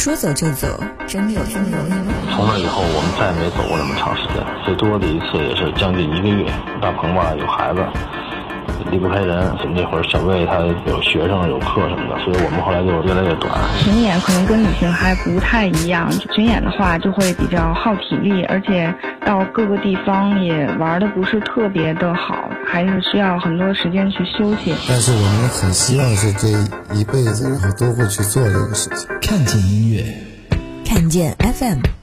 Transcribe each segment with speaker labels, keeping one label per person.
Speaker 1: 说走就走，真的有这么容易吗？
Speaker 2: 从那以后，我们再也没走过那么长时间，最多的一次也是将近一个月。大鹏吧有孩子，离不开人。那会儿小魏他有学生有课什么的，所以我们后来就越来越短。
Speaker 3: 巡演可能跟旅行还不太一样，巡演的话就会比较耗体力，而且到各个地方也玩的不是特别的好，还是需要很多时间去休息。
Speaker 4: 但是我们很希望是这一辈子，然后都会去做这个事情。
Speaker 5: 看见音乐，
Speaker 1: 看见 FM。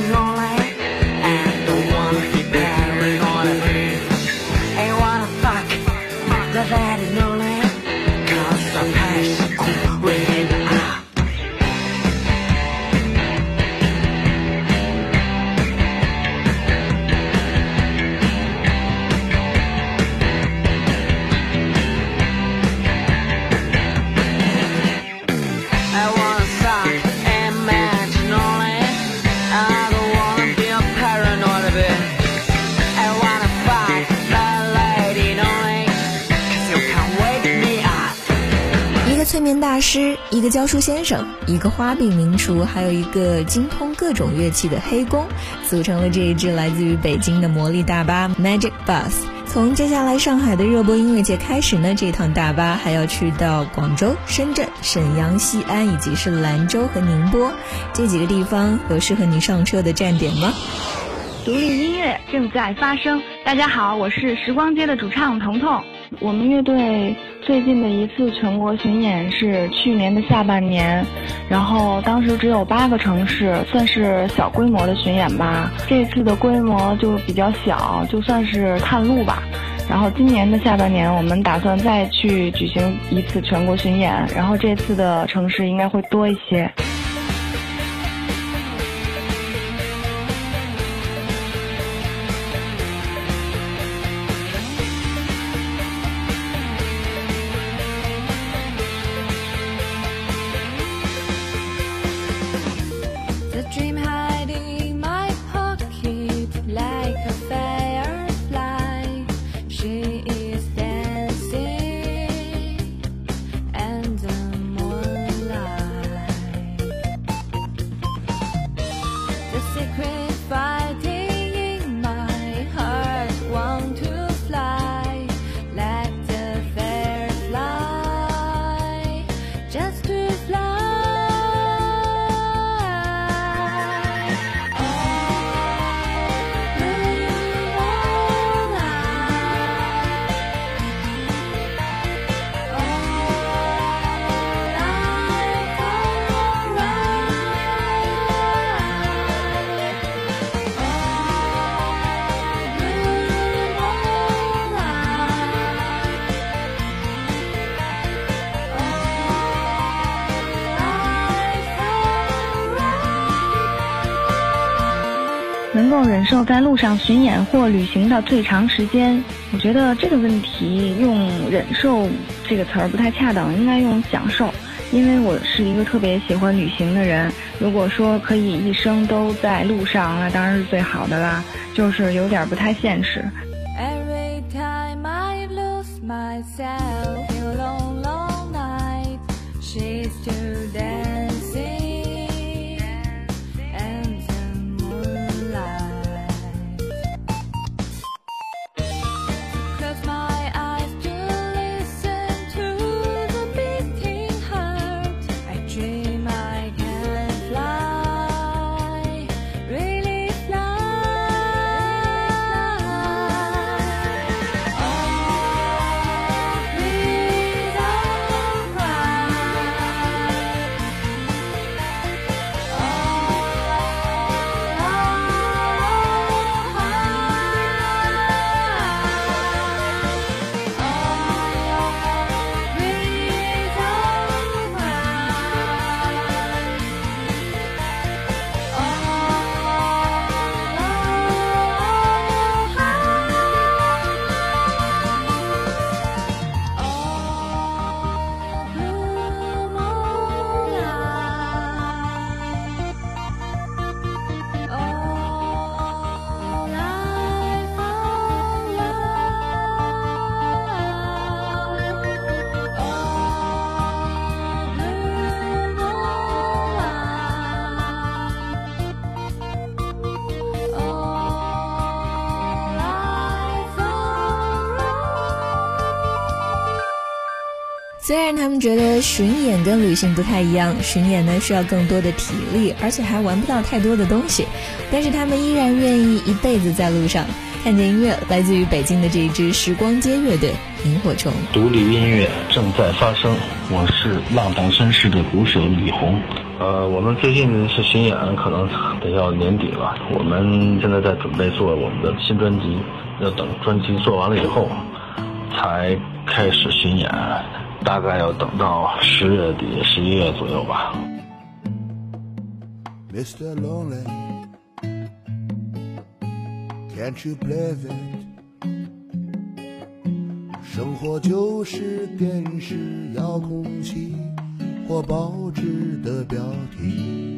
Speaker 1: is on. 催眠大师，一个教书先生，一个花柄名厨，还有一个精通各种乐器的黑工，组成了这一支来自于北京的魔力大巴 Magic Bus。从接下来上海的热播音乐节开始呢，这趟大巴还要去到广州、深圳、沈阳、西安，以及是兰州和宁波这几个地方，有适合你上车的站点吗？
Speaker 3: 独立音乐正在发生。大家好，我是时光街的主唱彤彤。我们乐队最近的一次全国巡演是去年的下半年，然后当时只有八个城市，算是小规模的巡演吧。这次的规模就比较小，就算是探路吧。然后今年的下半年，我们打算再去举行一次全国巡演，然后这次的城市应该会多一些。能够忍受在路上巡演或旅行的最长时间，我觉得这个问题用“忍受”这个词儿不太恰当，应该用“享受”。因为我是一个特别喜欢旅行的人，如果说可以一生都在路上，那当然是最好的啦，就是有点不太现实。
Speaker 6: 虽然他们觉得巡演跟旅行不太一样，巡演呢需要更多的体力，而且还玩不到太多的东西，但是他们依然愿意一辈子在路上。看见音乐，来自于北京的这一支时光街乐队萤火虫。
Speaker 2: 独立音乐正在发生，我是浪荡绅士的鼓手李红。呃，我们最近是巡演，可能得要年底了。我们现在在准备做我们的新专辑，要等专辑做完了以后，才开始巡演，大概要等到十月底、十一月左右吧。
Speaker 7: Mr. Lonely。Can't you believe it？生活就是电视遥控器或报纸的标题。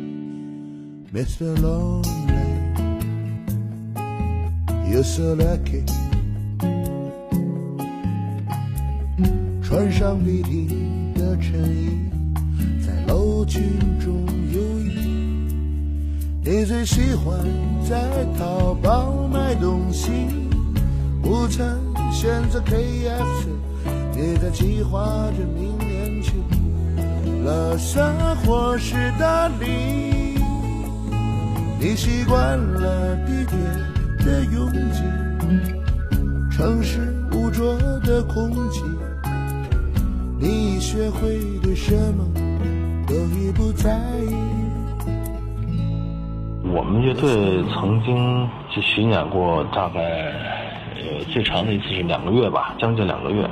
Speaker 7: Mr. Lonely，you're so lucky。穿上笔挺的衬衣，在楼群中游弋。你最喜欢在淘宝买东西，午餐选择 KFC，你在计划着明年去拉萨或是大理。你习惯了地铁的拥挤，城市污浊的空气，学会对什么都已不在意。
Speaker 2: 我们乐队曾经去巡演过，大概呃最长的一次是两个月吧，将近两个月。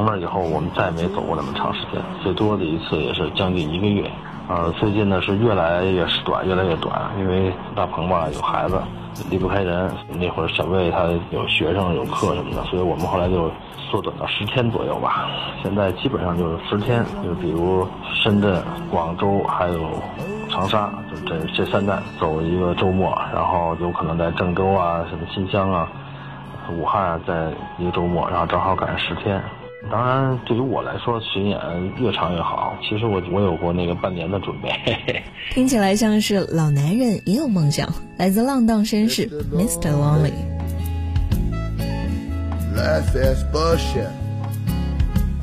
Speaker 2: 从那以后，我们再也没走过那么长时间，最多的一次也是将近一个月。呃，最近呢是越来越短，越来越短，因为大鹏吧有孩子，离不开人。那会儿小魏他有学生有课什么的，所以我们后来就缩短到十天左右吧。现在基本上就是十天，就比如深圳、广州还有。长沙就这这三站走一个周末，然后有可能在郑州啊、什么新乡啊、武汉啊，在一个周末，然后正好赶上十天。当然，对于我来说，巡演越长越好。其实我我有过那个半年的准备。
Speaker 6: 听起来像是老男人也有梦想。来自浪荡绅士 Mr. Lonely。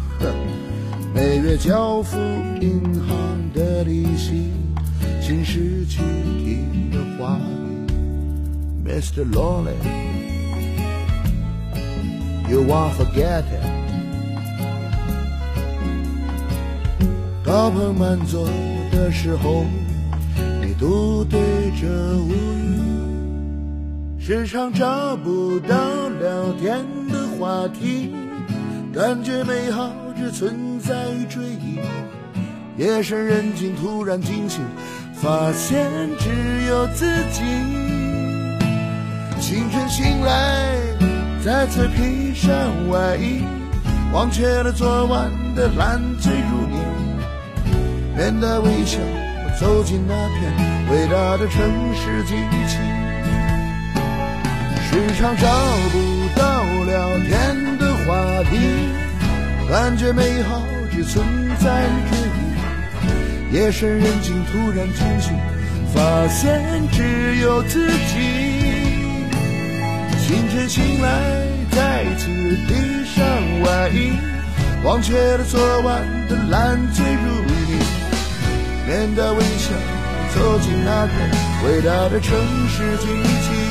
Speaker 7: 每月交付银行的利息。心失去听的话，Mr. Lonely，You won't forget 高朋满座的时候，你独对着乌云，时常找不到聊天的话题，感觉美好只存在于追忆。夜深人静，突然惊醒。发现只有自己。清晨醒来，再次披上外衣，忘却了昨晚的烂醉如泥。面带微笑，我走进那片伟大的城市机器。时常找不到聊天的话题，感觉美好只存在于。夜深人静，突然惊醒，发现只有自己。清晨醒来，再次披上外衣，忘却了昨晚的烂醉如，面带微笑走进那个伟大的城市机器。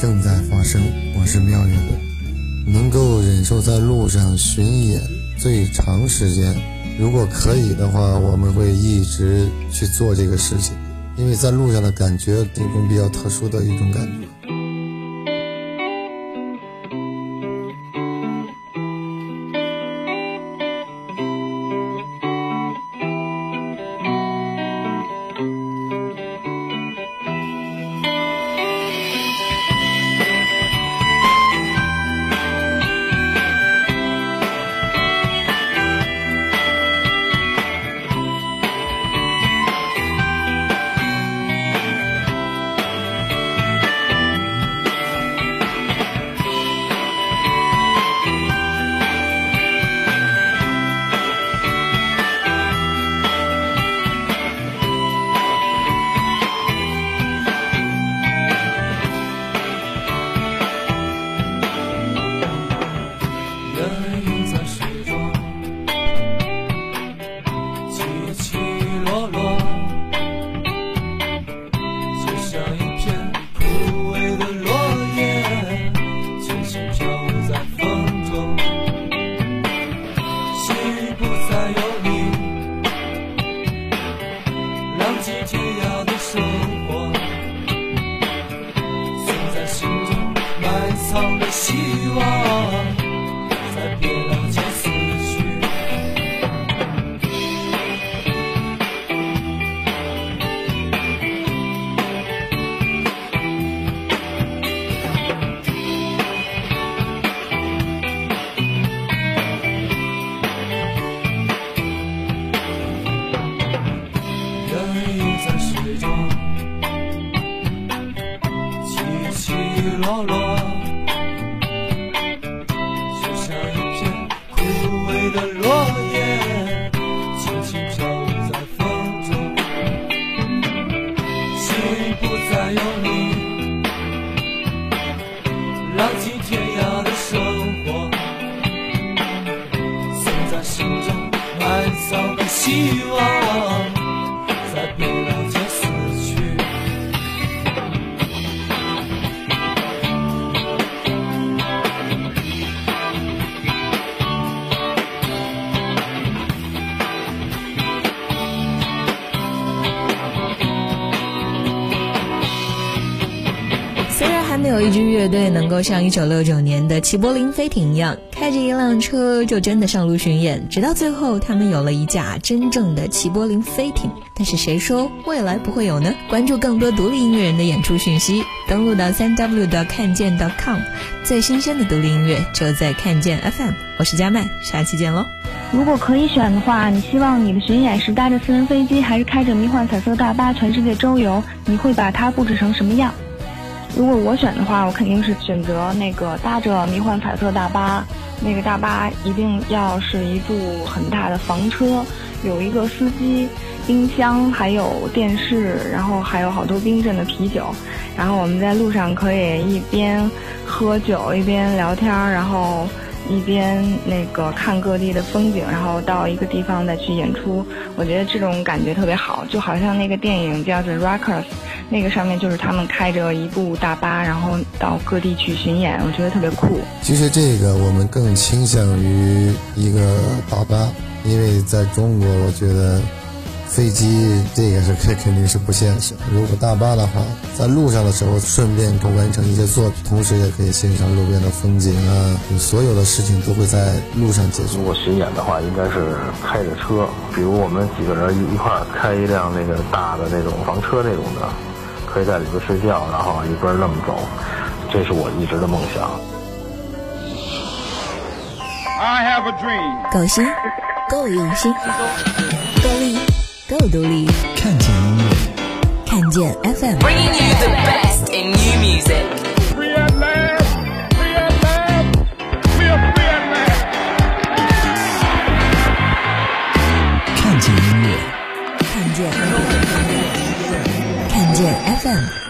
Speaker 4: 正在发生，我是妙乐队，能够忍受在路上巡演最长时间，如果可以的话，我们会一直去做这个事情，因为在路上的感觉，这种比较特殊的一种感觉。
Speaker 6: 起
Speaker 8: 起
Speaker 9: 落
Speaker 8: 落，
Speaker 9: 就
Speaker 8: 像一
Speaker 9: 片枯萎的落叶，轻
Speaker 8: 轻飘在
Speaker 9: 风
Speaker 8: 中。
Speaker 9: 心不再
Speaker 6: 有
Speaker 8: 你，浪迹
Speaker 9: 天涯的
Speaker 8: 生
Speaker 9: 活，曾
Speaker 8: 在心
Speaker 9: 中埋
Speaker 8: 藏
Speaker 9: 的
Speaker 8: 希
Speaker 9: 望。
Speaker 6: 有一支乐队能够像1969年的齐柏林飞艇一样，开着一辆车就真的上路巡演，直到最后他们有了一架真正的齐柏林飞艇。但是谁说未来不会有呢？关注更多独立音乐人的演出讯息，登录到三 w 的看见 .com，最新鲜的独立音乐就在看见 FM。我是佳麦，下期见喽。
Speaker 10: 如果可以选的话，你希望你的巡演是搭着私人飞机，还是开着迷幻彩色大巴全世界周游？你会把它布置成什么样？如果我选的话，我肯定是选择那个搭着迷幻彩色大巴。那个大巴一定要是一部很大的房车，有一个司机、冰箱，还有电视，然后还有好多冰镇的啤酒。然后我们在路上可以一边喝酒一边聊天，然后。一边那个看各地的风景，然后到一个地方再去演出，我觉得这种感觉特别好，就好像那个电影叫做《Rockers》，那个上面就是他们开着一部大巴，然后到各地去巡演，我觉得特别酷。
Speaker 4: 其实这个我们更倾向于一个大巴，因为在中国，我觉得。飞机这个是肯肯定是不现实。如果大巴的话，在路上的时候顺便可完成一些作品，同时也可以欣赏路边的风景啊，所有的事情都会在路上解决。
Speaker 2: 如果巡演的话，应该是开着车，比如我们几个人一一块开一辆那个大的那种房车那种的，可以在里边睡觉，然后一边那么走，这是我一直的梦想。
Speaker 6: I have a dream。够心，够用心，够力。够独立，
Speaker 5: 看见音乐，
Speaker 6: 看见 FM。
Speaker 1: Bringing you the best in new music.
Speaker 11: We are.
Speaker 5: 看见音乐，
Speaker 6: 看见，看见 FM。